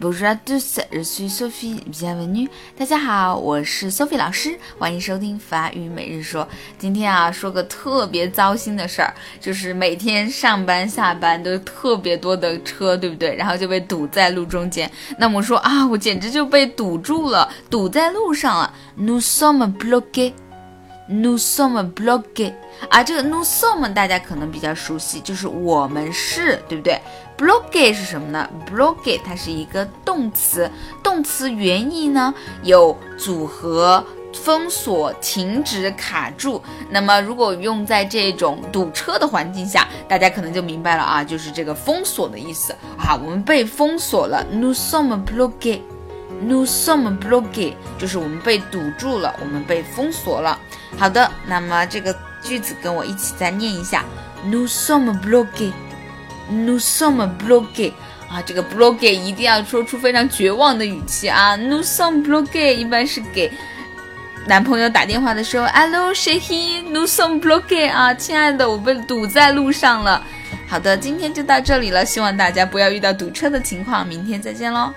Bonjour à tous, je suis Sophie. Bienvenue. 大家好，我是 Sophie 老师，欢迎收听法语每日说。今天啊，说个特别糟心的事儿，就是每天上班下班都特别多的车，对不对？然后就被堵在路中间。那么说啊，我简直就被堵住了，堵在路上了。Nous sommes bloqués. Nous sommes bloqués. 啊，这个 nous sommes 大家可能比较熟悉，就是我们是，对不对？bloqué 是什么呢？bloqué 它是一个动词，动词原意呢有组合、封锁、停止、卡住。那么如果用在这种堵车的环境下，大家可能就明白了啊，就是这个封锁的意思啊，我们被封锁了。Nous sommes bloqués. No som blocky，就是我们被堵住了，我们被封锁了。好的，那么这个句子跟我一起再念一下，No som blocky，No som blocky，啊，这个 blocky 一定要说出非常绝望的语气啊。No som blocky 一般是给男朋友打电话的时候，Hello，谁嘿？No som blocky 啊，亲爱的，我被堵在路上了。好的，今天就到这里了，希望大家不要遇到堵车的情况，明天再见喽。